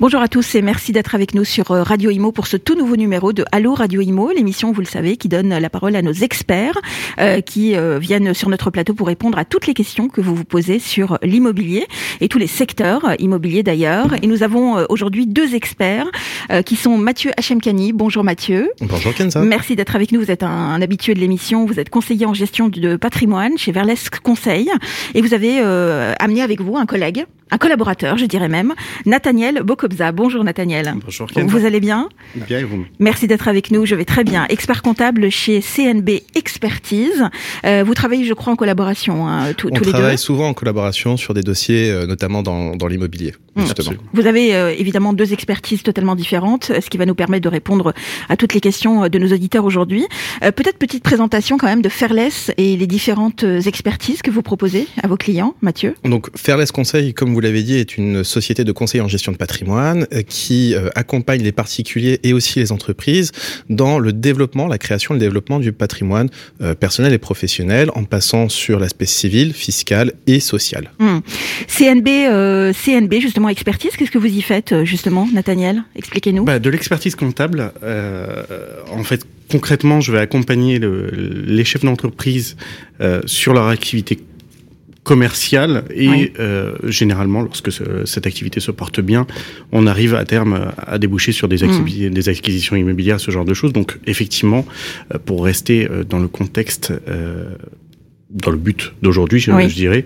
Bonjour à tous et merci d'être avec nous sur euh, Radio Imo pour ce tout nouveau numéro de Allo Radio Imo, l'émission, vous le savez, qui donne la parole à nos experts euh, qui euh, viennent sur notre plateau pour répondre à toutes les questions que vous vous posez sur l'immobilier et tous les secteurs immobiliers d'ailleurs. Et nous avons aujourd'hui deux experts qui sont Mathieu Hachemkani. Bonjour Mathieu. Bonjour Kenza. Merci d'être avec nous. Vous êtes un, habitué de l'émission. Vous êtes conseiller en gestion de patrimoine chez Verlesque Conseil et vous avez amené avec vous un collègue un collaborateur, je dirais même, Nathaniel Bokobza. Bonjour Nathaniel. Bonjour Vous allez bien Bien et vous Merci d'être avec nous, je vais très bien. Expert comptable chez CNB Expertise. Euh, vous travaillez, je crois, en collaboration hein, tous les deux On travaille souvent en collaboration sur des dossiers, euh, notamment dans, dans l'immobilier. Mmh. Vous avez euh, évidemment deux expertises totalement différentes, ce qui va nous permettre de répondre à toutes les questions de nos auditeurs aujourd'hui. Peut-être petite présentation quand même de Fairless et les différentes expertises que vous proposez à vos clients, Mathieu. Donc Fairless Conseil, comme vous l'avez dit, est une société de conseil en gestion de patrimoine euh, qui euh, accompagne les particuliers et aussi les entreprises dans le développement, la création et le développement du patrimoine euh, personnel et professionnel en passant sur l'aspect civil, fiscal et social. Hmm. CNB, CNB, justement, expertise, qu'est-ce que vous y faites, justement, Nathaniel? Expliquez-nous. Bah, de l'expertise comptable. en fait, concrètement, je vais accompagner le, les chefs d'entreprise sur leur activité commerciale et euh, généralement lorsque cette activité se porte bien, on arrive à terme à déboucher sur des, mmh. des acquisitions immobilières, ce genre de choses. Donc effectivement, euh, pour rester euh, dans le contexte dans le but d'aujourd'hui, je, dirais,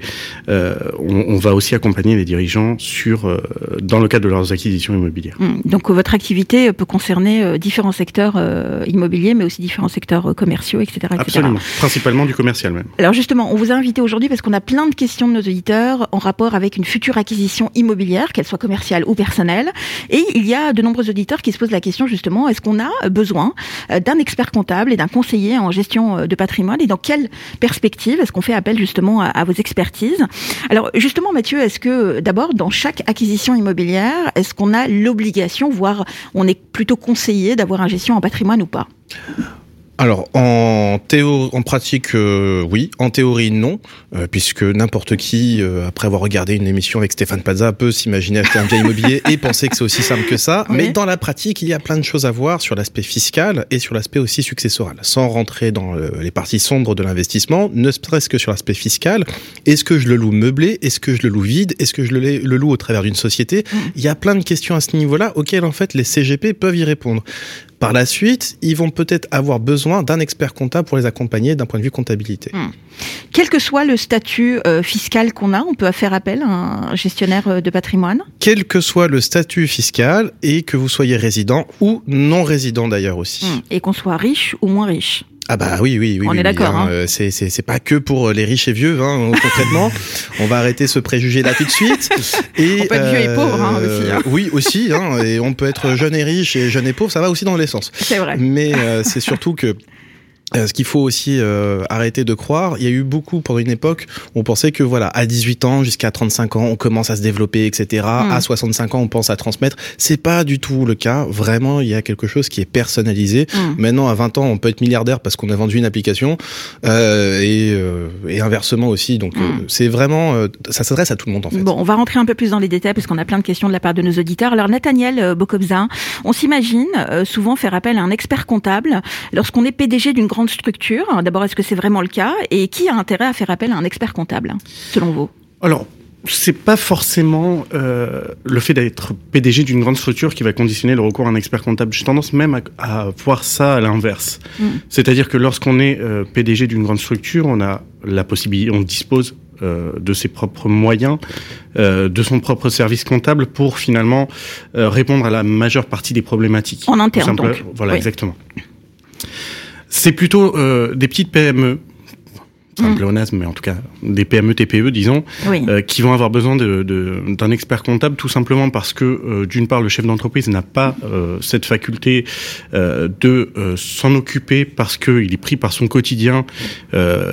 euh, on, on, va aussi accompagner les dirigeants sur, euh, dans le cadre de leurs acquisitions immobilières. Mmh. Donc votre activité peut concerner euh, différents secteurs euh, immobiliers, mais aussi différents secteurs commerciaux, etc., etc., Absolument, principalement du commercial même. Alors justement, on vous a invité aujourd'hui parce qu'on a plein de questions de nos auditeurs en rapport avec une future acquisition immobilière, qu'elle soit commerciale ou personnelle, et il y a de nombreux auditeurs qui se posent la question justement, est-ce qu'on a besoin d'un expert comptable et d'un conseiller en gestion de patrimoine, et dans quelle perspective est-ce qu'on fait appel justement à, vos expertises Alors justement, Mathieu, est-ce que d'abord, dans chaque acquisition immobilière, est-ce qu'on a l'obligation, voire on est plutôt conseillé d'avoir un gestion en patrimoine ou pas? Alors en théorie, en pratique, euh, oui. En théorie, non, euh, puisque n'importe qui, euh, après avoir regardé une émission avec Stéphane Pazza, peut s'imaginer acheter un bien immobilier et penser que c'est aussi simple que ça. Mais dans la pratique, il y a plein de choses à voir sur l'aspect fiscal et sur l'aspect aussi successoral. Sans rentrer dans les parties sombres de l'investissement, ne serait-ce que sur l'aspect fiscal. Est-ce que je le loue meublé? Est-ce que je le loue vide? Est-ce que je le, le loue au travers d'une société? Mmh. Il y a plein de questions à ce niveau-là auxquelles en fait les CGP peuvent y répondre. Par la suite, ils vont peut-être avoir besoin d'un expert comptable pour les accompagner d'un point de vue comptabilité. Hmm. Quel que soit le statut euh, fiscal qu'on a, on peut faire appel à un gestionnaire euh, de patrimoine? Quel que soit le statut fiscal et que vous soyez résident ou non résident d'ailleurs aussi. Hmm. Et qu'on soit riche ou moins riche ah bah oui, oui, oui. On est d'accord. Hein. Euh, c'est, c'est, pas que pour les riches et vieux, hein, concrètement. on va arrêter ce préjugé là tout de suite. Et, on peut être vieux et pauvre hein, aussi. Hein. Oui, aussi. Hein, et on peut être jeune et riche et jeune et pauvre, ça va aussi dans les sens. C'est vrai. Mais euh, c'est surtout que euh, ce qu'il faut aussi euh, arrêter de croire, il y a eu beaucoup pendant une époque, on pensait que voilà, à 18 ans jusqu'à 35 ans, on commence à se développer, etc. Hmm. À 65 ans, on pense à transmettre. C'est pas du tout le cas. Vraiment, il y a quelque chose qui est personnalisé. Hmm. Maintenant, à 20 ans, on peut être milliardaire parce qu'on a vendu une application euh, et, euh, et, inversement aussi. Donc, hmm. c'est vraiment, ça s'adresse à tout le monde en fait. Bon, on va rentrer un peu plus dans les détails parce qu'on a plein de questions de la part de nos auditeurs. Alors, Nathaniel Bokobza, on s'imagine souvent faire appel à un expert comptable lorsqu'on est PDG d'une grande structure D'abord, est-ce que c'est vraiment le cas Et qui a intérêt à faire appel à un expert comptable, selon vous? Alors, c'est pas forcément euh, le fait d'être PDG d'une grande structure qui va conditionner le recours à un expert comptable. J'ai tendance même à, voir ça à l'inverse. Hmm. C'est-à-dire que lorsqu'on est euh, PDG d'une grande structure, on a la possibilité, on dispose euh, de ses propres moyens, de son propre service comptable pour finalement répondre à la majeure partie des problématiques. En interne, donc. Voilà, exactement. C'est plutôt euh, des petites PME, c'est un mm. mais en tout cas des PME, TPE, disons, euh, qui vont avoir besoin d'un de, expert comptable tout simplement parce que, euh, d'une part, le chef d'entreprise n'a pas cette faculté de s'en occuper parce qu'il est pris par son quotidien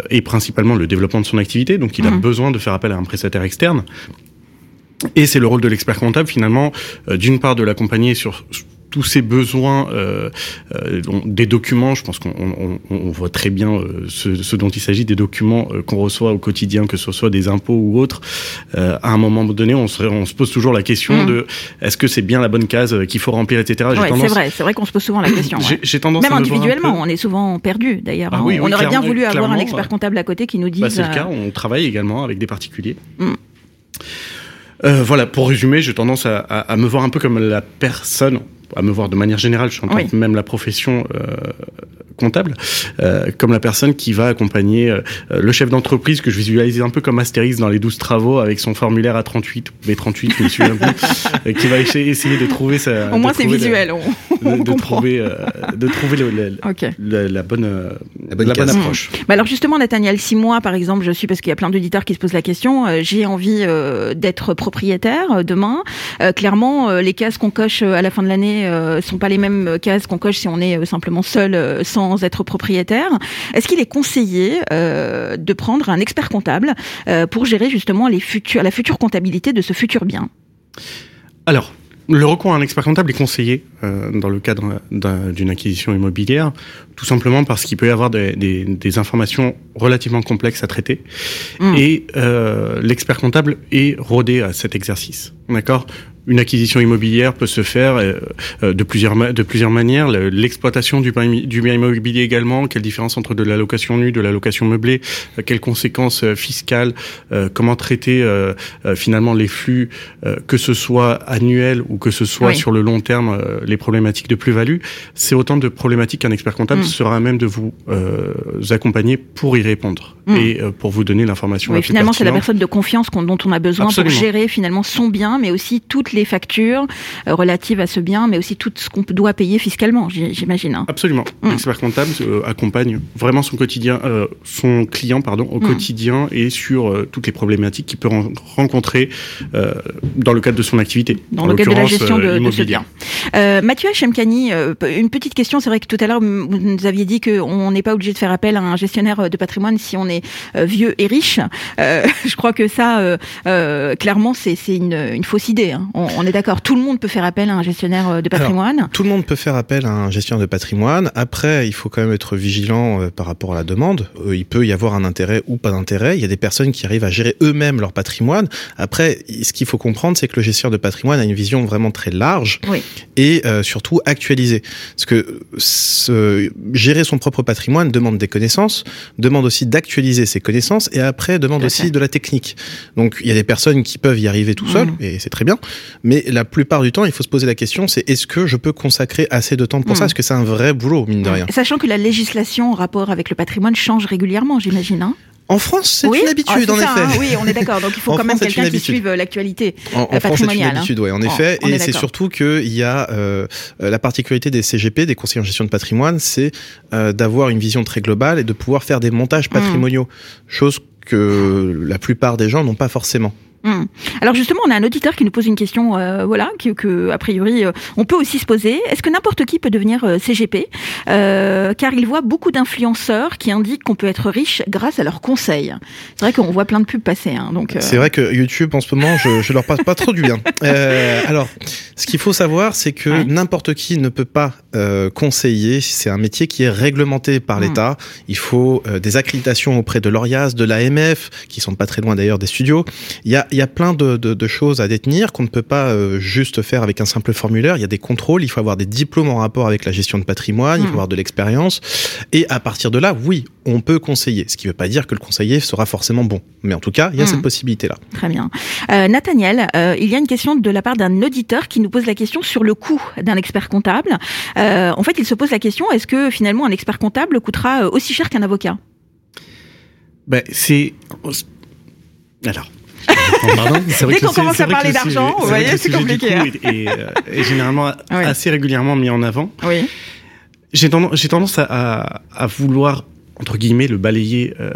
et principalement le développement de son activité, donc il a mm. besoin de faire appel à un prestataire externe. Et c'est le rôle de l'expert comptable, finalement, d'une part, de l'accompagner sur tous ces besoins euh, euh, des documents, je pense qu'on on, on voit très bien euh, ce, ce, dont il s'agit, des documents qu'on reçoit au quotidien, que ce soit des impôts ou autres. À un moment donné, on se, on se pose toujours la question mmh. de est-ce que c'est bien la bonne case qu'il faut remplir, etc. Ouais, tendance... c'est vrai, c'est vrai qu'on se pose souvent la question. J'ai tendance même individuellement, peu... on est souvent perdu d'ailleurs. Ah, oui, on oui, aurait bien voulu avoir un bah, expert comptable à côté qui nous dise. Bah, c'est le cas. On travaille également avec des particuliers. Mmh. Euh, voilà, pour résumer, j'ai tendance à, à, à, me voir un peu comme la personne, à me voir de manière générale, je oui. même la profession euh, comptable, euh, comme la personne qui va accompagner euh, le chef d'entreprise que je visualise un peu comme Astérix dans les 12 travaux avec son formulaire A38 ou B38, je me souviens plus, qui va essayer, de trouver sa... Au moins c'est visuel, on, de, de trouver, euh, de trouver le, le, okay. la, la, bonne, la bonne, la bonne approche. Mmh. Bah alors justement, Nathaniel, si moi, par exemple, je suis, parce qu'il y a plein d'auditeurs qui se posent la question, euh, j'ai envie euh, d'être propriétaire demain, clairement, les cases qu'on coche à la fin de l'année sont pas les mêmes cases qu'on coche si on est simplement seul sans être propriétaire. Est-ce qu'il est conseillé euh, de prendre un expert comptable euh, pour gérer justement les futurs, la future comptabilité de ce futur bien? Alors, le recours à un expert comptable est conseillé euh, dans le cadre d'une acquisition immobilière, tout simplement parce qu'il peut y avoir des, des, des, informations relativement complexes à traiter, mmh. et euh, l'expert comptable est rodé à cet exercice. D'accord? Une acquisition immobilière peut se faire euh, de plusieurs de plusieurs manières. L'exploitation du, du bien immobilier également. Quelle différence entre de la location nue, de la location meublée? Euh, Quelles conséquences euh, fiscales? Euh, Comment traiter euh, finalement les flux, que ce soit annuel ou que ce soit oui. sur le long terme, les problématiques de plus-value? C'est autant de problématiques qu'un expert comptable mmh. sera à même de vous accompagner pour y répondre mmh. et pour vous donner l'information. Oui, finalement, c'est la personne de confiance dont on a besoin Absolument. pour gérer finalement son bien, mais aussi toutes les factures euh, relatives à ce bien, mais aussi tout ce qu'on doit payer fiscalement, j'imagine. Hein. Absolument. Mmh. L'expert comptable euh, accompagne vraiment son quotidien, euh, son client, pardon, au mmh. quotidien et sur euh, toutes les problématiques qu'il peut rencontrer euh, dans le cadre de son activité. Dans le cadre de la gestion de, de ce bien. Mathieu Chemkani, une petite question. C'est vrai que tout à l'heure, vous nous aviez dit qu'on n'est pas obligé de faire appel à un gestionnaire de patrimoine si on est vieux et riche. je crois que ça, clairement, c'est une, une, fausse idée. Hein. On, on, est d'accord. Tout le monde peut faire appel à un gestionnaire de patrimoine? Alors, tout le monde peut faire appel à un gestionnaire de patrimoine. Après, il faut quand même être vigilant euh, par rapport à la demande. Euh, il peut y avoir un intérêt ou pas d'intérêt. Il y a des personnes qui arrivent à gérer eux-mêmes leur patrimoine. Après, ce qu'il faut comprendre, c'est que le gestionnaire de patrimoine a une vision vraiment très large oui. et euh, surtout actualisée. Parce que ce, gérer son propre patrimoine demande des connaissances, demande aussi d'actualiser ses connaissances et après demande aussi de la technique. Donc, il y a des personnes qui peuvent y arriver tout seuls mmh. et c'est très bien. Mais la plupart du temps, il faut se poser la question, c'est est-ce que je peux consacrer assez de temps pour mmh. ça Est-ce que c'est un vrai boulot, mine de rien? Sachant que la législation en rapport avec le patrimoine change régulièrement, j'imagine. Hein? En France, c'est oui une habitude, ah, en ça, effet. Hein, oui, on est d'accord. Donc il faut quand même quelqu'un qui suive l'actualité en, en patrimoniale. France, c'est une habitude, oui, en effet. Oh, et c'est surtout qu'il y a euh, la particularité des CGP, des conseillers en gestion de patrimoine, c'est euh, d'avoir une vision très globale et de pouvoir faire des montages patrimoniaux, mmh. chose que la plupart des gens n'ont pas forcément. Hum. Alors justement, on a un auditeur qui nous pose une question, euh, voilà, que, que, a priori euh, on peut aussi se poser. Est-ce que n'importe qui peut devenir euh, CGP Car il voit beaucoup d'influenceurs qui indiquent qu'on peut être riche grâce à leurs conseils. C'est vrai qu'on voit plein de pubs passer. Hein, donc. C'est vrai que YouTube en ce moment, je, je leur passe pas trop du bien. alors, ce qu'il faut savoir, c'est que ouais. n'importe qui ne peut pas conseiller. C'est un métier qui est réglementé par l'État. Hum. Il faut des accréditations auprès de l'ORIAS, de l'AMF, qui sont pas très loin d'ailleurs des studios. Il y a y a plein de, de, de choses à détenir qu'on ne peut pas euh, juste faire avec un simple formulaire. Il y a des contrôles, il faut avoir des diplômes en rapport avec la gestion de patrimoine, mmh. il faut avoir de l'expérience. Et à partir de là, oui, on peut conseiller. Ce qui ne veut pas dire que le conseiller sera forcément bon. Mais en tout cas, il y a mmh. cette possibilité-là. Très bien. Euh, Nathaniel, euh, il y a une question de la part d'un auditeur qui nous pose la question sur le coût d'un expert comptable. Euh, en fait, il se pose la question, est-ce que finalement un expert comptable coûtera aussi cher qu'un avocat? Ben, C'est... Alors, Pardon Dès qu'on commence à parler d'argent, vous voyez, c'est compliqué. Hein. Est, est, est, généralement oui. assez régulièrement mis en avant. Oui. J'ai tendance, tendance à, à, à, vouloir, entre guillemets, le balayer euh,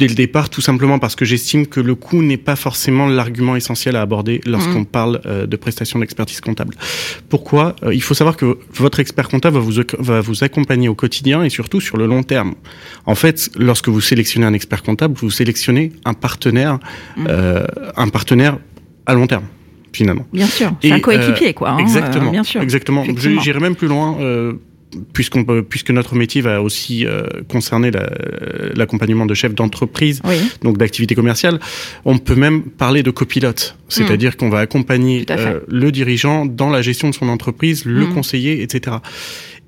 dès le départ, tout simplement parce que j'estime que le coût n'est pas forcément l'argument essentiel à aborder lorsqu'on mmh. parle euh, de prestations d'expertise comptable. Pourquoi euh, Il faut savoir que votre expert comptable va vous, va vous accompagner au quotidien et surtout sur le long terme. En fait, lorsque vous sélectionnez un expert comptable, vous sélectionnez un partenaire, mmh. euh, un partenaire à long terme finalement. Bien sûr, c'est un coéquipier, quoi. Hein, exactement. bien sûr. Exactement. J'irai même plus loin puisqu'on puisque notre métier va aussi euh, concerner l'accompagnement de chefs d'entreprise, donc d'activité commerciale, on peut même parler de copilote, c'est-à-dire hmm. qu'on va accompagner euh, le dirigeant dans la gestion de son entreprise, le hmm. conseiller, etc.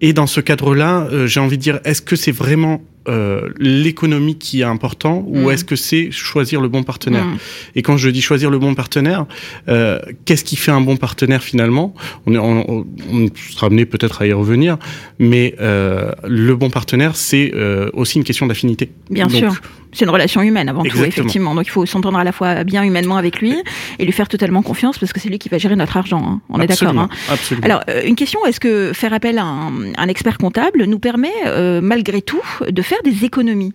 Et dans ce cadre-là, euh, j'ai envie de dire, est-ce que c'est vraiment euh, l'économie qui est important ou mm. est-ce que c'est choisir le bon partenaire mm. Et quand je dis choisir le bon partenaire, euh, qu'est-ce qui fait un bon partenaire finalement? On, est, on, on, sera amené peut-être à y revenir, mais euh, le bon partenaire, c'est euh, aussi une question d'affinité. Bien sûr. C'est une relation humaine avant tout, effectivement. Donc il faut s'entendre à la fois bien humainement avec lui et lui faire totalement confiance parce que c'est lui qui va gérer notre argent. Hein. On est d'accord. Hein. Alors euh, une question est-ce que faire appel à un, un expert comptable nous permet malgré tout de faire des économies?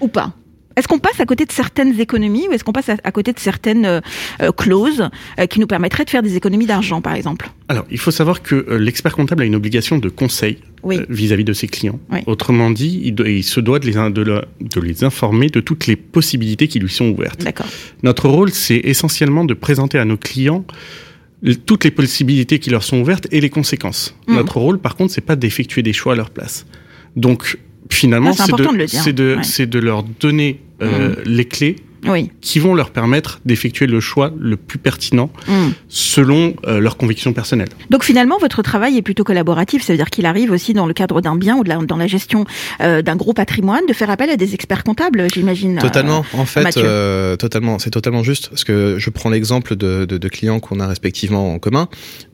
Ou pas? Est-ce qu'on passe à côté de certaines économies ou est-ce qu'on passe à côté de certaines euh, euh, clauses euh, qui nous permettraient de faire des économies d'argent, par exemple? Alors, il faut savoir que l'expert comptable a une obligation de conseil vis-à-vis de ses clients. Autrement dit, il, se doit de les, de, les, informer de toutes les possibilités qui lui sont ouvertes. Notre rôle, c'est essentiellement de présenter à nos clients toutes les possibilités qui leur sont ouvertes et les conséquences. Mmh. Notre rôle, par contre, c'est pas d'effectuer des choix à leur place. Donc finalement, ah, c'est de, de, de, leur donner euh, mmh. les clés qui vont leur permettre d'effectuer le choix le plus pertinent mm. selon euh, leurs convictions personnelles. Donc finalement, votre travail est plutôt collaboratif, ça veut dire qu'il arrive aussi dans le cadre d'un bien ou dans la gestion euh, d'un gros patrimoine de faire appel à des experts comptables, j'imagine. Totalement, en fait, euh, totalement, c'est totalement juste parce que je prends l'exemple de, de, de, clients qu'on a respectivement en commun,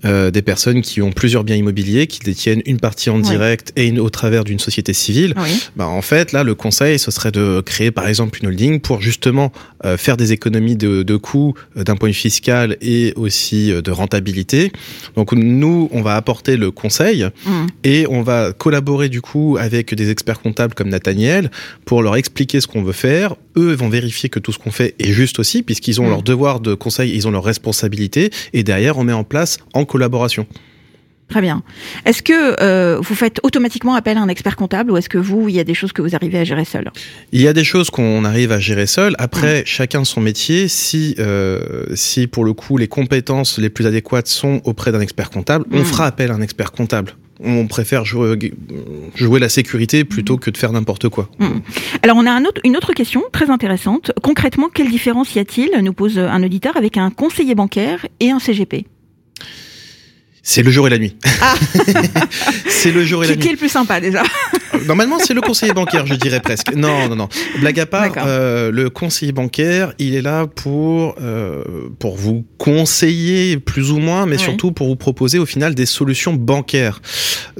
des personnes qui ont plusieurs biens immobiliers, qui détiennent une partie en direct et une au travers d'une société civile. Bah, en fait, là, le conseil, ce serait de créer par exemple une holding pour justement euh, faire des économies de, de coûts euh, d'un point de vue fiscal et aussi euh, de rentabilité. Donc nous, on va apporter le conseil mmh. et on va collaborer du coup avec des experts comptables comme Nathaniel pour leur expliquer ce qu'on veut faire. Eux vont vérifier que tout ce qu'on fait est juste aussi puisqu'ils ont mmh. leur devoir de conseil, ils ont leur responsabilité et derrière on met en place en collaboration. Très bien. Est-ce que euh, vous faites automatiquement appel à un expert comptable ou est-ce que vous, il y a des choses que vous arrivez à gérer seul? Il y a des choses qu'on arrive à gérer seul. Après, chacun son métier. Si, euh, si pour le coup les compétences les plus adéquates sont auprès d'un expert comptable, on fera appel à un expert comptable on préfère jouer, jouer, la sécurité plutôt que de faire n'importe quoi. Alors on a un autre, une autre question très intéressante. Concrètement, quelle différence y a-t-il, nous pose un auditeur, avec un conseiller bancaire et un CGP c'est le jour et la nuit. Ah. c'est le jour et la nuit. Qui est le plus sympa déjà Normalement, c'est le conseiller bancaire, je dirais presque. Non, non, non. Blague à part, euh, le conseiller bancaire, il est là pour euh, pour vous conseiller plus ou moins, mais surtout pour vous proposer au final des solutions bancaires.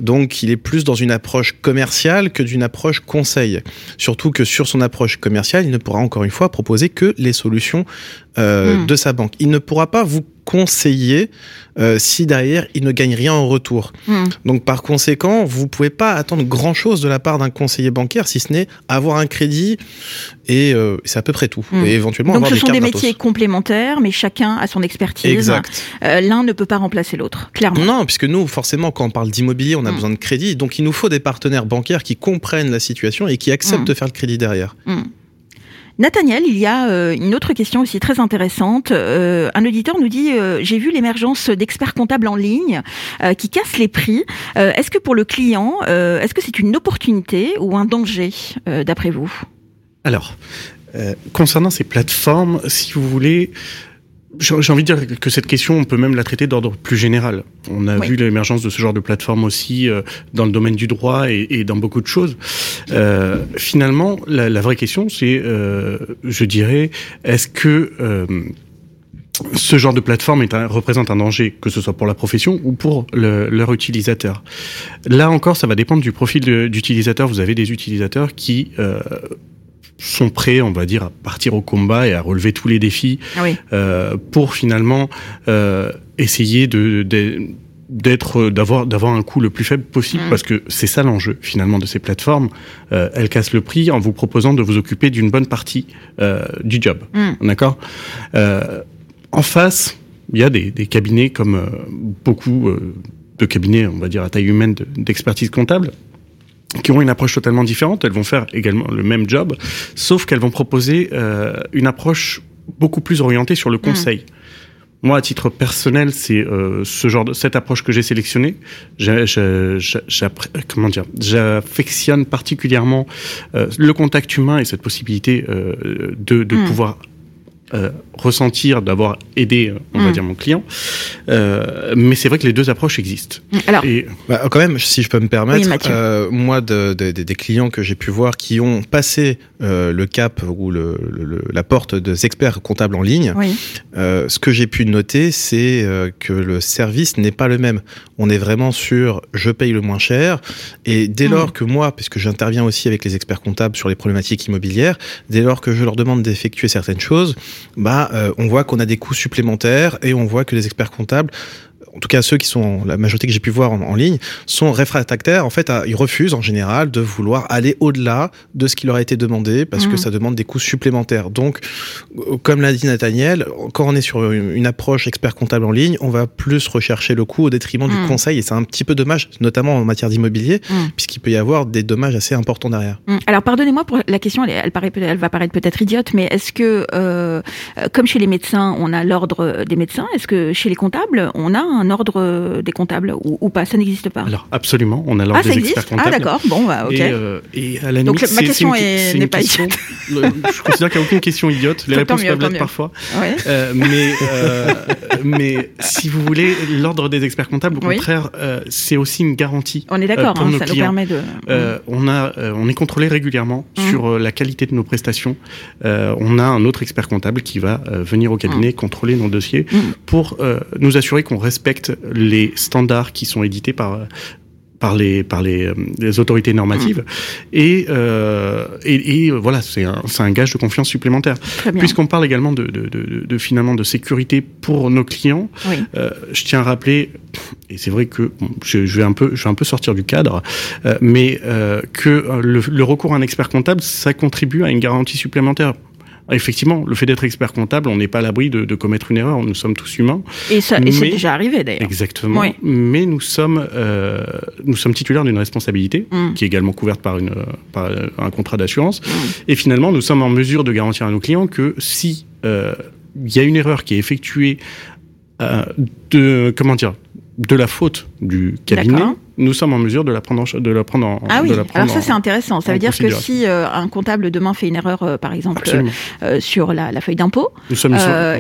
Donc, il est plus dans une approche commerciale que d'une approche conseil. Surtout que sur son approche commerciale, il ne pourra encore une fois proposer que les solutions euh, hmm. de sa banque. Il ne pourra pas vous conseiller euh, si derrière il ne gagne rien en retour. Hmm. Donc par conséquent, vous pouvez pas attendre grand chose de la part d'un conseiller bancaire si ce n'est avoir un crédit et euh, c'est à peu près tout. Hmm. Et éventuellement Donc ce sont des métiers complémentaires, mais chacun a son expertise. Exact. Euh, L'un ne peut pas remplacer l'autre, clairement. Non, puisque nous forcément quand on parle d'immobilier, on a besoin de crédit, donc il nous faut des partenaires bancaires qui comprennent la situation et qui acceptent de faire le crédit derrière. Nathaniel, il y a euh, une autre question aussi très intéressante. Euh, un auditeur nous dit euh, j'ai vu l'émergence d'experts comptables en ligne qui cassent les prix. est-ce que pour le client, est-ce que c'est une opportunité ou un danger d'après vous? Alors, concernant ces plateformes, si vous voulez, j'ai envie de dire que cette question, on peut même la traiter d'ordre plus général. On a vu l'émergence de ce genre de plateforme aussi euh, dans le domaine du droit et, et dans beaucoup de choses. Euh, finalement, la, la, vraie question, c'est, euh, je dirais, est-ce que euh, ce genre de plateforme est un, représente un danger, que ce soit pour la profession ou pour le, leur utilisateur? Là encore, ça va dépendre du profil d'utilisateur. Vous avez des utilisateurs qui euh, sont prêts, on va dire, à partir au combat et à relever tous les défis ah euh, pour finalement euh, essayer de, d'être d'avoir d'avoir un coût le plus faible possible mm. parce que c'est ça l'enjeu finalement de ces plateformes. Euh, elles cassent le prix en vous proposant de vous occuper d'une bonne partie euh, du job. Mm. d'accord? Euh, en face il y a des, des cabinets comme beaucoup de cabinets on va dire à taille humaine d'expertise comptable qui ont une approche totalement différente. Elles vont faire également le même job, sauf qu'elles vont proposer euh, une approche beaucoup plus orientée sur le mm. conseil. Moi, à titre personnel, c'est euh, ce genre de cette approche que j'ai sélectionnée. Comment dire J'affectionne particulièrement euh, le contact humain et cette possibilité euh, de, de Mm. pouvoir euh, ressentir, d'avoir aidé, euh, on va Mm. dire, mon client. Euh, mais c'est vrai que les deux approches existent. Alors, Et Bah, quand même, si je peux me permettre, Oui, euh, moi, de- de- de- des clients que j'ai pu voir qui ont passé euh, le cap ou le, le- le- la porte des experts comptables en ligne, oui. euh, ce que j'ai pu noter, c'est que le service n'est pas le même. On est vraiment sur je paye le moins cher, et dès Mm. lors que moi, puisque j'interviens aussi avec les experts comptables sur les problématiques immobilières, dès lors que je leur demande d'effectuer certaines choses, bah, euh, on voit qu'on a des coûts supplémentaires et on voit que les experts comptables en tout cas ceux qui sont la majorité que j'ai pu voir en, en ligne sont réfractaires. En fait à- ils refusent en général de vouloir aller au-delà de ce qui leur a été demandé parce que ça demande des coûts supplémentaires. Donc euh, comme l'a dit Nathaniel quand on est sur une, une approche expert comptable en ligne on va plus rechercher le coût au détriment du conseil et c'est un petit peu dommage notamment en matière d'immobilier Mhm. puisqu'il peut y avoir des dommages assez importants derrière. Alors pardonnez-moi pour la question, elle, elle paraît, peut- elle va paraître peut-être idiote, mais est-ce que, euh, euh, comme chez les médecins, on a l'ordre des médecins, est-ce que chez les comptables, on a un ordre euh, des comptables ou, ou pas Ça n'existe pas. alors, absolument, on a l'ordre ah, des existe experts Ah comptables. d'accord, bon, bah, ok. Et, euh, et à la Donc, limite, ma question une- n'est pas question- le- Je considère qu'il n'y a aucune question idiote. Les réponses mieux, peuvent l'être parfois. Ouais. Euh, mais, euh, mais si vous voulez, l'ordre des experts comptables, au Oui. contraire, c'est aussi une garantie. On est d'accord, hein, ça nous permet de. On a, on est contrôlé régulièrement Mhm. sur la qualité de nos prestations. On a un autre expert comptable qui va venir au cabinet contrôler nos dossiers Mhm. pour nous assurer qu'on respecte les standards qui sont édités par par les par les, euh, les autorités normatives et, euh, et et, euh, voilà c'est un c'est un gage de confiance supplémentaire puisqu'on parle également de, de, de, de finalement de sécurité pour nos clients Oui. euh, je tiens à rappeler, et c'est vrai que bon, je, je vais un peu, je vais un peu sortir du cadre, euh, mais que le, le recours à un expert comptable, ça contribue à une garantie supplémentaire. Effectivement, le fait d'être expert comptable, on n'est pas à l'abri de, de commettre une erreur. Nous sommes tous humains, Et, ça, et c'est déjà arrivé d'ailleurs. exactement. Oui. Mais nous sommes, euh, nous sommes titulaires d'une responsabilité Mm. qui est également couverte par, une, euh, par un contrat d'assurance. Mm. Et finalement, nous sommes en mesure de garantir à nos clients que si euh, il y a une erreur qui est effectuée euh, de comment dire de la faute du cabinet, D'accord. Nous sommes en mesure de la prendre en, de la prendre en Ah oui, de la prendre alors ça c'est intéressant. Ça veut dire que si euh, un comptable demain fait une erreur, euh, par exemple, euh, sur la, la feuille d'impôt,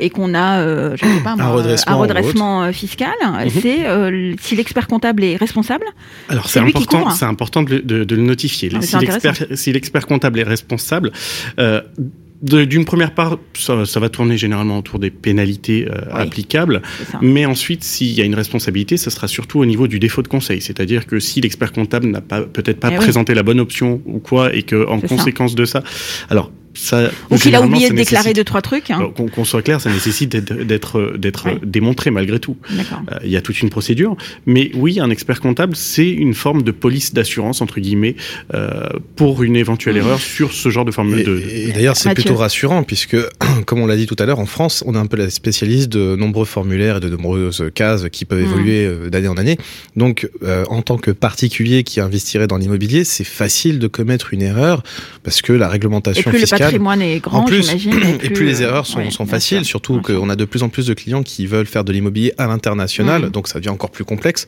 et qu'on a, euh, je sais pas, moi, Un redressement un fiscal, c'est euh, si l'expert comptable est responsable. Alors C'est important, c'est important de, le- de- de le notifier. Ah, si c'est l'expert, si l'expert comptable est responsable, euh, d'une première part, ça, ça va tourner généralement autour des pénalités euh, Oui. applicables, mais ensuite, s'il y a une responsabilité, ça sera surtout au niveau du défaut de conseil, c'est-à-dire que si l'expert comptable n'a pas peut-être pas Eh oui. présenté la bonne option ou quoi, et que en ça. conséquence de ça, alors ça, Ou qu'il a oublié de déclarer deux trois trucs. hein. Qu'on soit clair, ça nécessite d'être d'être d'être Oui. démontré malgré tout. D'accord. Euh, Il y a toute une procédure, mais oui, un expert comptable, c'est une forme de police d'assurance entre guillemets euh, pour une éventuelle Mmh. erreur sur ce genre de forme Et, de. et d'ailleurs, c'est plutôt rassurant puisque, comme on l'a dit tout à l'heure, en France, on est un peu la spécialiste de nombreux formulaires et de nombreuses cases qui peuvent Mm. évoluer euh, d'année en année. Donc, euh, en tant que particulier qui investirait dans l'immobilier, c'est facile de commettre une erreur parce que la réglementation le patrimoine est grand, En plus, j'imagine. et plus les euh, erreurs sont, ouais, sont bien faciles, sûr, surtout qu'on a de plus en plus de clients qui veulent faire de l'immobilier à l'international, Mhm. donc ça devient encore plus complexe.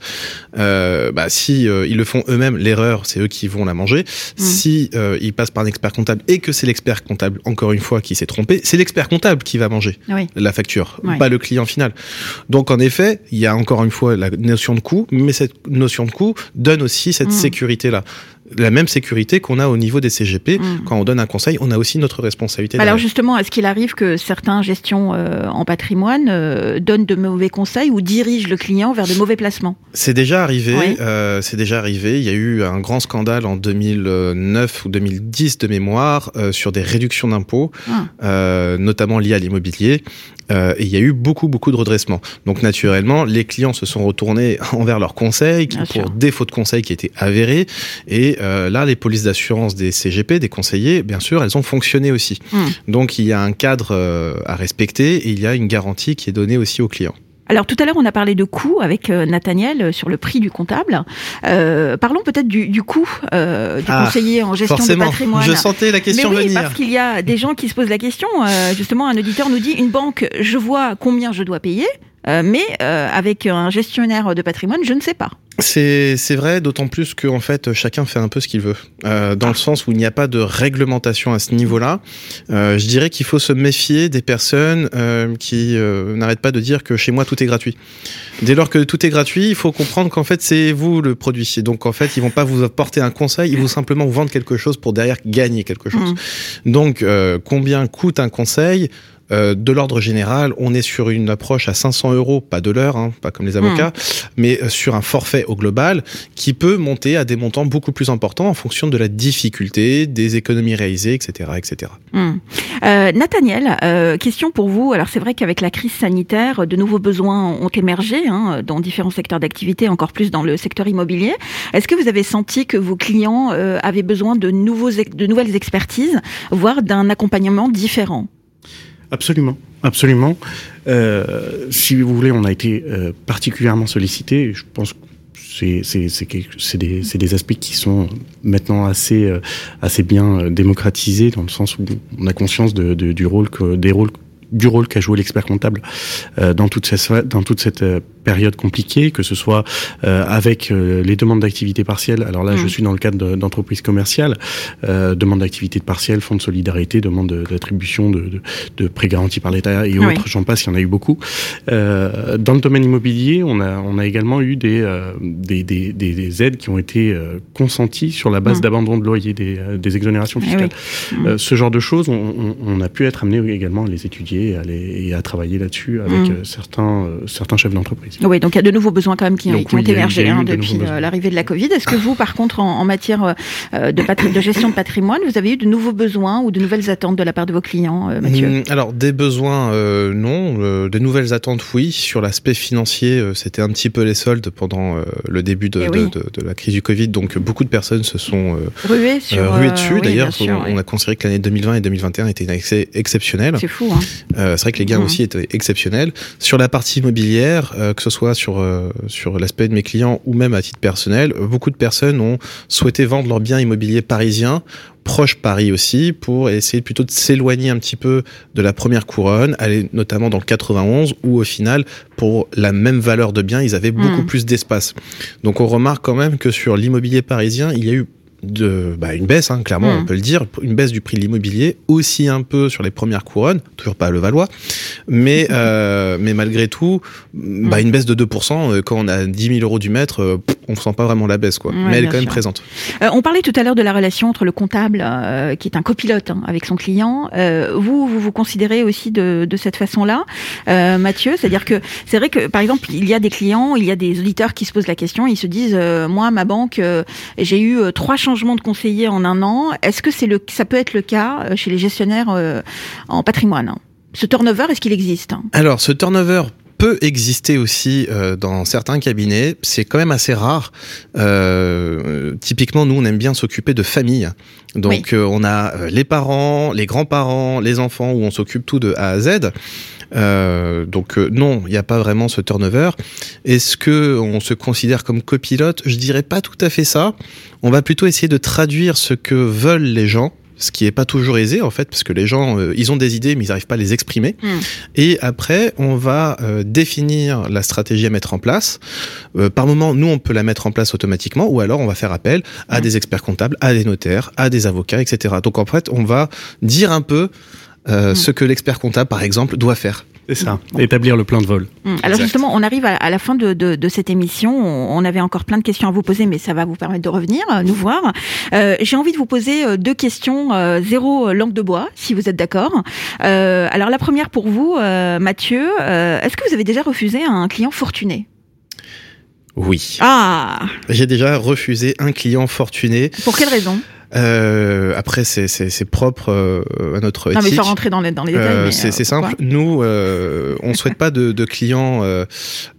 Euh, bah, si euh, ils le font eux-mêmes, l'erreur, c'est eux qui vont la manger. Mhm. Si euh, ils passent par un expert comptable et que c'est l'expert comptable, encore une fois, qui s'est trompé, c'est l'expert comptable qui va manger Oui. la facture, pas le client final. Donc en effet, il y a encore une fois la notion de coût, mais cette notion de coût donne aussi cette Mhm. sécurité-là. La même sécurité qu'on a au niveau des CGP. Mhm. Quand on donne un conseil, on a aussi notre responsabilité. Alors derrière. justement, est-ce qu'il arrive que certains gestions euh, en patrimoine euh, donnent de mauvais conseils ou dirigent le client vers de mauvais placements? C'est déjà arrivé. Oui. euh, c'est déjà arrivé. Il y a eu un grand scandale en 2009 ou 2010 de mémoire sur des réductions d'impôts, Ah. notamment liées à l'immobilier. Euh, et il y a eu beaucoup, beaucoup de redressements. Donc, naturellement, les clients se sont retournés envers leurs conseils qui, pour sûr. défaut de conseils qui étaient avérés. Et euh, là, les polices d'assurance des CGP, des conseillers, bien sûr, elles ont fonctionné aussi. Hmm. Donc, il y a un cadre euh, à respecter et il y a une garantie qui est donnée aussi aux clients. Alors tout à l'heure, on a parlé de coût avec euh, Nathaniel sur le prix du comptable. Euh, parlons peut-être du, du coût euh, du Ah, conseiller en gestion Forcément, de patrimoine. je sentais la question Mais oui, venir. parce qu'il y a des gens qui se posent la question. euh, justement, un auditeur nous dit une banque, je vois combien je dois payer, euh, mais euh, avec un gestionnaire de patrimoine, je ne sais pas. C'est vrai, d'autant plus que en fait chacun fait un peu ce qu'il veut, Euh, dans le sens où il n'y a pas de réglementation à ce niveau-là. Je dirais qu'il faut se méfier des personnes qui n'arrêtent pas de dire que chez moi tout est gratuit. Dès lors que tout est gratuit, il faut comprendre qu'en fait c'est vous le produit. Et Donc en fait ils vont pas vous apporter un conseil, ils vont simplement vous vendre quelque chose pour derrière gagner quelque chose. Donc euh, combien coûte un conseil? Euh, de l'ordre général, on est sur une approche à 500 euros, pas de l'heure, hein, pas comme les avocats, mais euh, sur un forfait au global qui peut monter à des montants beaucoup plus importants en fonction de la difficulté, des économies réalisées, etc., etc. Hmm. Euh, Nathaniel, euh, question pour vous. Alors c'est vrai qu'avec la crise sanitaire, de nouveaux besoins ont émergé hein, dans différents secteurs d'activité, encore plus dans le secteur immobilier. Est-ce que vous avez senti que vos clients avaient besoin de, nouveaux, de nouvelles expertises, voire d'un accompagnement différent? Absolument, absolument. Euh, si vous voulez, on a été euh, particulièrement sollicité. Je pense que c'est des des aspects qui sont maintenant assez euh, assez bien démocratisés dans le sens où on a conscience de, du rôle du rôle qu'a joué l'expert comptable dans toute cette dans toute cette période compliquée, que ce soit euh, avec euh, les demandes d'activité partielle. Alors là, Mm. je suis dans le cadre de- d'entreprises commerciales, euh, demande d'activité partielle, fonds de solidarité, demande de- d'attribution de, de, de prêts garantis par l'État et Oui. autres. J'en passe, il y en a eu beaucoup. Euh, dans le domaine immobilier, on a on a également eu des euh, des, des, des, des aides qui ont été euh, consenties sur la base Mm. d'abandon de loyer, des, des exonérations Eh fiscales. oui. Mm. Ce genre de choses, on, on, on a pu être amené également à les étudier et à, les, et à travailler là-dessus avec Mm. certains, certains chefs d'entreprise. Oui, donc il y a de nouveaux besoins quand même qui, Donc qui ont oui, émergé hein, de depuis euh, l'arrivée de la Covid. Est-ce que vous, par contre, en, en matière euh, de, gestion de patrimoine, vous avez eu de nouveaux besoins ou de nouvelles attentes de la part de vos clients, euh, Mathieu Hum, Alors des besoins euh, non, euh, des nouvelles attentes oui. Sur l'aspect financier, euh, c'était un petit peu les soldes pendant le début de, Eh de, oui. de- de la crise du Covid, donc beaucoup de personnes se sont euh, Rué sur. ruées dessus. oui, D'ailleurs, on, on a considéré que l'année 2020 et 2021 étaient une accès exceptionnelle. C'est fou, hein. C'est vrai que les gains Mhm. aussi étaient exceptionnels. Sur la partie immobilière, que ce soit sur euh, sur l'aspect de mes clients ou même à titre personnel, beaucoup de personnes ont souhaité vendre leurs biens immobiliers parisiens proche Paris aussi pour essayer plutôt de s'éloigner un petit peu de la première couronne, aller notamment dans le 91 où au final pour la même valeur de bien ils avaient beaucoup Mhm. plus d'espace. Donc on remarque quand même que sur l'immobilier parisien il y a eu de bah, une baisse, hein, clairement, on peut le dire, une baisse du prix de l'immobilier, aussi un peu sur les premières couronnes, toujours pas à Levallois, mais euh, mais malgré tout, bah, Mhm. une baisse de 2%, euh, quand on a 10 000 euros du mètre, euh, pff, on sent pas vraiment la baisse, quoi. Ouais, mais elle est quand même présente. Euh, on parlait tout à l'heure de la relation entre le comptable, euh, qui est un copilote hein, avec son client. Euh, vous, vous vous considérez aussi de, de cette façon-là, Mathieu? C'est-à-dire que c'est vrai que, par exemple, il y a des clients, il y a des auditeurs qui se posent la question, ils se disent, moi, ma banque, j'ai eu trois changements de conseiller en un an. Est-ce que c'est le, ça peut être le cas chez les gestionnaires en patrimoine? Hein Ce turnover, est-ce qu'il existe? Alors, ce turnover peut exister aussi euh, dans certains cabinets. C'est quand même assez rare. Euh, typiquement, nous, on aime bien s'occuper de famille. Donc, euh, on a les parents, les grands-parents, les enfants, où on s'occupe tout de A à Z. Donc non, il n'y a pas vraiment ce turnover. Est-ce que on se considère comme copilote? Je dirais pas tout à fait ça. On va plutôt essayer de traduire ce que veulent les gens ce qui est pas toujours aisé en fait parce que les gens euh, ils ont des idées mais ils n'arrivent pas à les exprimer Mm. et après on va euh, définir la stratégie à mettre en place Euh, par moment nous on peut la mettre en place automatiquement ou alors on va faire appel à Mm. des experts comptables à des notaires à des avocats etc donc en fait on va dire un peu euh, Mm. ce que l'expert comptable par exemple doit faire C'est ça, établir le plan de vol. Hum, Alors Exact. justement, on arrive à, à la fin de, de, de cette émission. On, avait encore plein de questions à vous poser, mais ça va vous permettre de revenir euh, nous voir. Euh, J'ai envie de vous poser euh, deux questions, euh, zéro langue de bois, si vous êtes d'accord. Euh, alors la première pour vous, euh, Mathieu, euh, est-ce que vous avez déjà refusé un client fortuné? Oui Ah, j'ai déjà refusé un client fortuné pour quelle raison? Euh, après c'est propre euh, à notre Non, mais éthique sans rentrer dans les, dans les détails. Euh, c'est euh, c'est simple. Nous, euh, on souhaite pas de, de clients euh,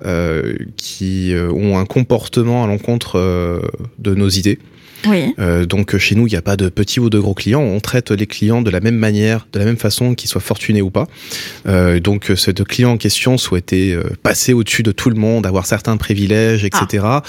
euh, qui ont un comportement à l'encontre euh, de nos idées. Oui. Euh, donc chez nous, il n'y a pas de petits ou de gros clients. On traite les clients de la même manière, de la même façon, qu'ils soient fortunés ou pas. Euh, donc ce client en question souhaitait euh, passer au-dessus de tout le monde, avoir certains privilèges, etc. Ah.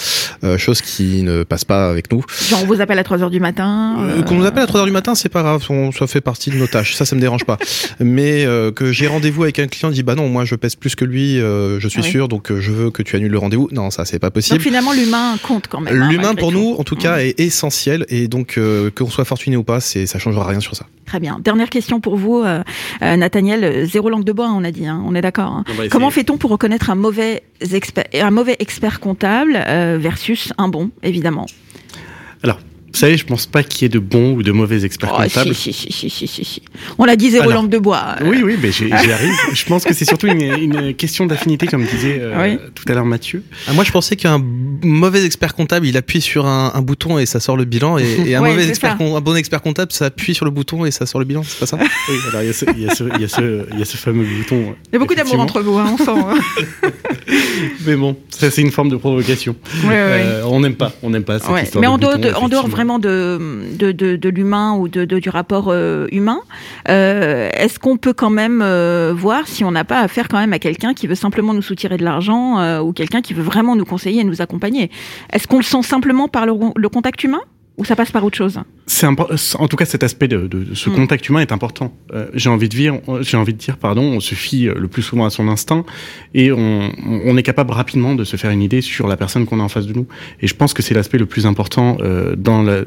Euh, chose qui ne passe pas avec nous. Genre on vous appelle à 3 heures du matin. Euh, Qu'on nous appelle à 3 heures du matin, c'est pas grave, on, ça fait partie de nos tâches, ça, ça me dérange pas. Mais euh, que j'ai rendez-vous avec un client, dit bah non, moi je pèse plus que lui, euh, je suis Ah oui. sûr, donc euh, je veux que tu annules le rendez-vous. Non, ça c'est pas Donc possible. finalement l'humain compte quand même. hein, L'humain pour tout. nous, en tout cas, est essentiel et donc euh, qu'on soit fortuné ou pas, c'est ça changera rien sur ça. Très bien. Dernière question pour vous, euh, euh, Nathaniel. Zéro langue de bois, on a dit. hein, on est d'accord. hein. On. Comment fait-on pour reconnaître un mauvais expert, un mauvais expert comptable euh, versus un bon, évidemment? Vous savez, je pense pas qu'il y ait de bons ou de mauvais experts Oh, comptables. si, si, si, si, si, si. On l'a dit, zéro Alors, langue de bois. Euh, Oui, oui, mais j'y arrive. Je pense que c'est surtout une, une question d'affinité, comme disait euh, Oui. tout à l'heure Mathieu. Ah, moi, je pensais qu'un mauvais expert comptable, il appuie sur un, un bouton et ça sort le bilan, et, et un Ouais, mauvais expert, un bon expert comptable, ça appuie sur le bouton et ça sort le bilan, c'est pas ça? Oui, alors il y a ce, y y y a fameux bouton. Il y a beaucoup d'amour entre vous, hein, on sent. hein. Mais bon, ça c'est une forme de provocation. Ouais, ouais, ouais. Euh, on n'aime pas, on n'aime pas cette Ouais. histoire Mais de en dehors, bouton, de- de, de, l'humain ou de, du rapport euh, humain, euh, est-ce qu'on peut quand même euh, voir si on n'a pas affaire quand même à quelqu'un qui veut simplement nous soutirer de l'argent ou quelqu'un qui veut vraiment nous conseiller et nous accompagner? Est-ce qu'on le sent simplement par le contact humain? Ou ça passe par autre chose en tout cas cet aspect de, de- de ce Mm. contact humain est important. Euh, j'ai envie de dire, j'ai envie de dire, pardon, on se fie euh, le plus souvent à son instinct et on, on est capable rapidement de se faire une idée sur la personne qu'on a en face de nous. Et je pense que c'est l'aspect le plus important euh, dans la,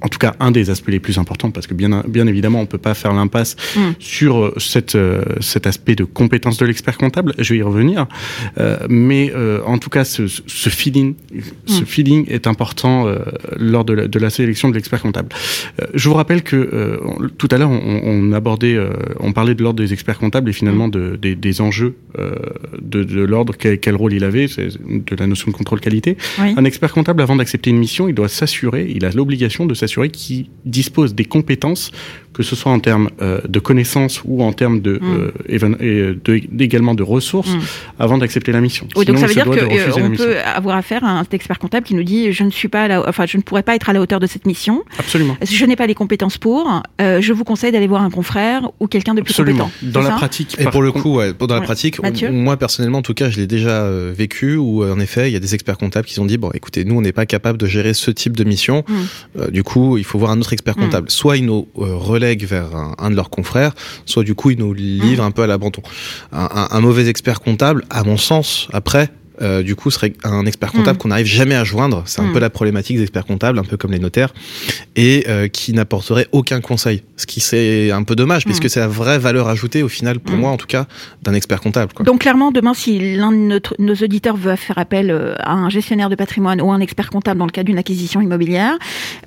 en tout cas un des aspects les plus importants parce que bien, bien évidemment on peut pas faire l'impasse Mm. sur cette, euh, cet aspect de compétence de l'expert comptable. Je vais y revenir, mais en tout cas ce, ce feeling, ce Mm. feeling est important lors de la, de la sélection de l'expert comptable. Euh, je vous rappelle que euh, tout à l'heure on, on abordait, euh, on parlait de l'ordre des experts comptables et finalement de, des, des enjeux de, de l'ordre, quel, quel rôle il avait, de la notion de contrôle qualité. Oui. Un expert comptable, avant d'accepter une mission, il doit s'assurer, il a l'obligation de s'assurer qu'il dispose des compétences, que ce soit en termes euh, de connaissances ou en termes de, Mm. euh, et de- également de ressources, Mm. avant d'accepter la mission. Oui, donc Sinon, ça il veut dire doit de refuser la qu'on mission. peut avoir affaire à un expert comptable qui nous dit je ne suis pas à la, enfin je ne pourrais pas être à la hauteur de cette mission, Absolument. je n'ai pas les compétences pour, euh, je vous conseille d'aller voir un confrère ou quelqu'un de plus Absolument. compétent. Dans la ça pratique. Et pour le coup, ouais, dans la Ouais. pratique, moi personnellement, en tout cas, je l'ai déjà euh, vécu où, euh, en effet, il y a des experts comptables qui ont dit bon, écoutez, nous, on n'est pas capable de gérer ce type de mission. Mm. Euh, du coup, il faut voir un autre expert comptable. Soit ils nous euh, vers un, un de leurs confrères, soit du coup, ils nous livrent un peu à l'abandon. Un, un- un mauvais expert comptable, à mon sens, après. Euh, du coup, serait un expert comptable Mm. qu'on n'arrive jamais à joindre. C'est un Mm. peu la problématique des experts comptables, un peu comme les notaires, et euh, qui n'apporterait aucun conseil. Ce qui c'est un peu dommage, Mm. puisque c'est la vraie valeur ajoutée au final, pour Mm. moi en tout cas, d'un expert comptable. Quoi. Donc clairement, demain, si l'un de notre- nos auditeurs veut faire appel euh, à un gestionnaire de patrimoine ou un expert comptable dans le cadre d'une acquisition immobilière,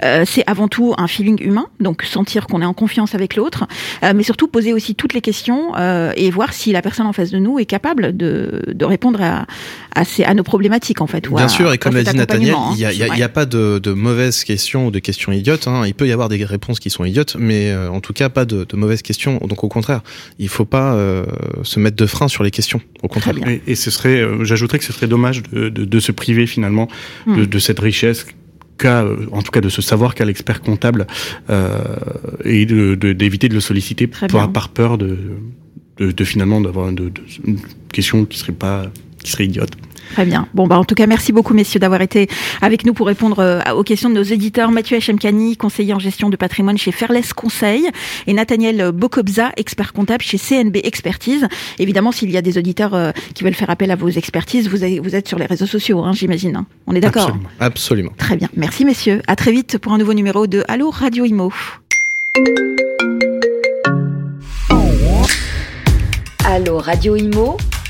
euh, c'est avant tout un feeling humain, donc sentir qu'on est en confiance avec l'autre, mais surtout poser aussi toutes les questions et voir si la personne en face de nous est capable de, de répondre à, à, ces- à nos problématiques en fait. ou Bien à- sûr, et comme l'a dit Nathaniel, accompagnement, il n'y a, hein. pas de, de mauvaises questions ou de questions idiotes. Hein. Il peut y avoir des réponses qui sont idiotes, mais euh, en tout cas pas de, de mauvaises questions. Donc au contraire, il faut pas euh, se mettre de frein sur les questions. Au contraire. Et, et ce serait, euh, j'ajouterais que ce serait dommage de, de, de se priver finalement de, Hmm. de cette richesse en tout cas de ce savoir qu'a l'expert comptable euh, et de, de- d'éviter de le solliciter par, par peur de, de, de finalement d'avoir de, de- une question qui serait pas qui serait idiote. Très bien. Bon, bah, en tout cas, merci beaucoup, messieurs, d'avoir été avec nous pour répondre euh, aux questions de nos éditeurs. Mathieu Hachemkani, conseiller en gestion de patrimoine chez Fairless Conseil, et Nathaniel Bokobza, expert comptable chez CNB Expertise. Évidemment, s'il y a des auditeurs euh, qui veulent faire appel à vos expertises, vous, avez- vous êtes sur les réseaux sociaux, hein, j'imagine. hein. On est d'accord? Absolument. Absolument. Très bien. Merci, messieurs. À très vite pour un nouveau numéro de Allo Radio Imo. Allô Radio Imo